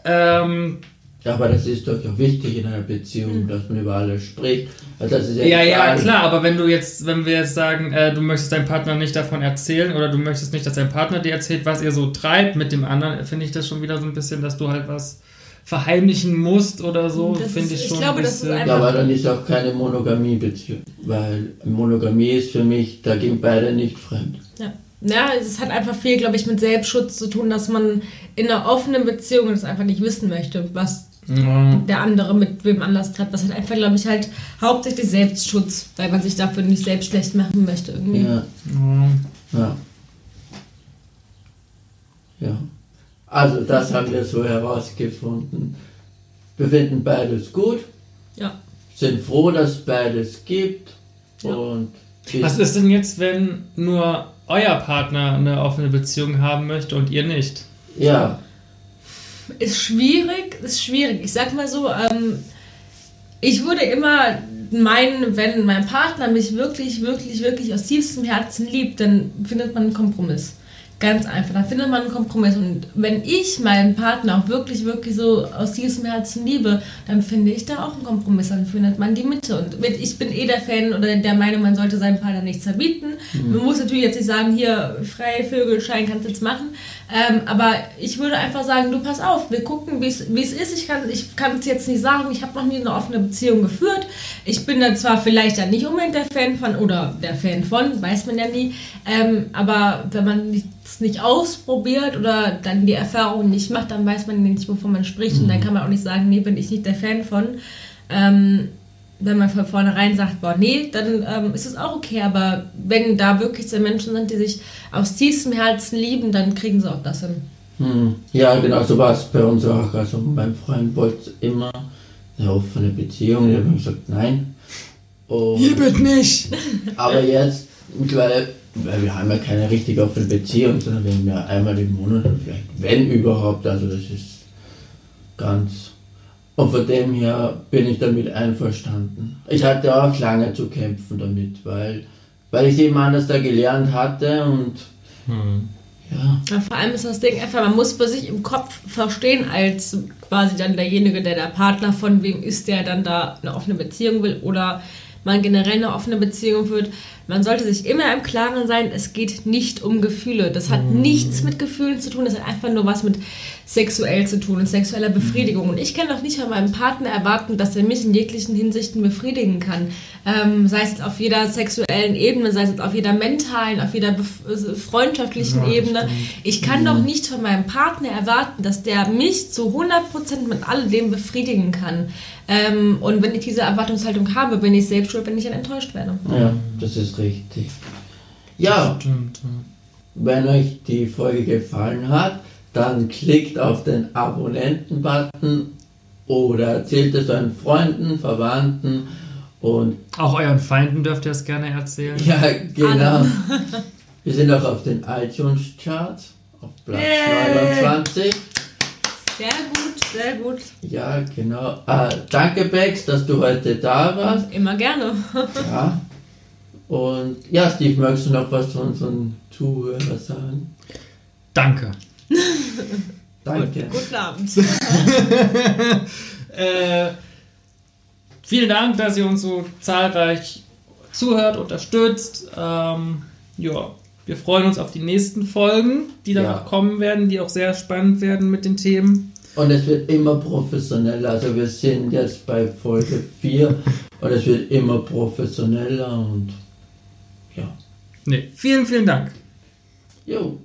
Ähm, Ja, aber das ist doch wichtig in einer Beziehung, dass man über alles spricht. Also das ist ja, ja, klar, aber wenn du jetzt, wenn wir jetzt sagen, äh, du möchtest deinem Partner nicht davon erzählen oder du möchtest nicht, dass dein Partner dir erzählt, was ihr so treibt mit dem anderen, finde ich das schon wieder so ein bisschen, dass du halt was verheimlichen musst oder so, finde ich ich schon glaube, ein das ist bisschen. einfach- Ja, aber dann ist auch keine Monogamie-Beziehung. Weil Monogamie ist für mich, da gehen beide nicht fremd. Ja. ja, es hat einfach viel, glaube ich, mit Selbstschutz zu tun, dass man in einer offenen Beziehung das einfach nicht wissen möchte, was Ja. der andere mit wem anders treibt. Das hat einfach, glaube ich, halt hauptsächlich Selbstschutz, weil man sich dafür nicht selbst schlecht machen möchte irgendwie. Ja, Ja. ja. Also das haben wir so herausgefunden. Wir finden beides gut, Ja. sind froh, dass es beides gibt. Ja. Und Was ist denn jetzt, wenn nur euer Partner eine offene Beziehung haben möchte und ihr nicht? Ja, Ist schwierig, ist schwierig. Ich sag mal so, ähm, ich würde immer meinen, wenn mein Partner mich wirklich, wirklich, wirklich aus tiefstem Herzen liebt, dann findet man einen Kompromiss. Ganz einfach, dann findet man einen Kompromiss. Und wenn ich meinen Partner auch wirklich, wirklich so aus tiefstem Herzen liebe, dann finde ich da auch einen Kompromiss. Dann findet man die Mitte. Und ich bin eh der Fan oder der Meinung, man sollte seinem Partner nichts verbieten. Man muss natürlich jetzt nicht sagen, hier, freie Vögelschein kannst du jetzt machen. Ähm, aber ich würde einfach sagen, du pass auf, wir gucken, wie es ist. Ich kann ich es jetzt nicht sagen, ich habe noch nie eine offene Beziehung geführt. Ich bin da zwar vielleicht dann nicht unbedingt der Fan von oder der Fan von, weiß man ja nie. Ähm, aber wenn man es nicht ausprobiert oder dann die Erfahrung nicht macht, dann weiß man nicht, wovon man spricht. Und dann kann man auch nicht sagen, nee, bin ich nicht der Fan von. Ähm, wenn man von vornherein sagt, boah, nee, dann ähm, ist es auch okay. Aber wenn da wirklich zwei Menschen sind, die sich aus tiefstem Herzen lieben, dann kriegen sie auch das hin. hm. ja genau so war es bei uns auch. Also mein Freund wollte immer eine offene Beziehung. Ich habe gesagt, nein. Und bitte nicht! (laughs) Aber jetzt, mittlerweile, weil wir haben ja keine richtig offene Beziehung, sondern wir haben ja einmal im Monat, vielleicht, wenn überhaupt, also das ist ganz. Und von dem her bin ich damit einverstanden. Ich hatte auch lange zu kämpfen damit, weil, weil ich es eben anders da gelernt hatte und Hm. ja. Ja, vor allem ist das Ding einfach, man muss für sich im Kopf verstehen, als quasi dann derjenige, der der Partner von wem ist, der dann da eine offene Beziehung will oder man generell eine offene Beziehung führt. Man sollte sich immer im Klaren sein, es geht nicht um Gefühle. Das hat nichts mit Gefühlen zu tun, das hat einfach nur was mit sexuell zu tun und sexueller Befriedigung. Und ich kann doch nicht von meinem Partner erwarten, dass er mich in jeglichen Hinsichten befriedigen kann. Ähm, sei es jetzt auf jeder sexuellen Ebene, sei es jetzt auf jeder mentalen, auf jeder äh, freundschaftlichen Ja, Ebene. stimmt. Ich kann doch nicht von meinem Partner erwarten, dass der mich zu 100% mit alledem befriedigen kann. Ähm, und wenn ich diese Erwartungshaltung habe, bin ich selbst schuld, wenn ich dann enttäuscht werde. Ja, das ist richtig. Ja, Stimmt. ja. wenn euch die Folge gefallen hat, dann klickt auf den Abonnenten-Button oder erzählt es euren Freunden, Verwandten und Auch euren Feinden dürft ihr es gerne erzählen. ja, genau. (laughs) Wir sind auch auf den iTunes-Charts auf Platz Yay. 29. Sehr gut, sehr gut. Ja, genau. Ah, danke, Bex, dass du heute da warst. Immer gerne. Ja. Und ja, Steve, möchtest du noch was zu unseren Zuhörern sagen? Danke. (laughs) Danke. Guten Abend. (laughs) Äh, vielen Dank, dass ihr uns so zahlreich zuhört, unterstützt. Ähm, ja, wir freuen uns auf die nächsten Folgen, die dann Ja. noch kommen werden, die auch sehr spannend werden mit den Themen. Und es wird immer professioneller. Also wir sind jetzt bei Folge 4 Und es wird immer professioneller und ja. Nee, vielen, vielen Dank. Jo.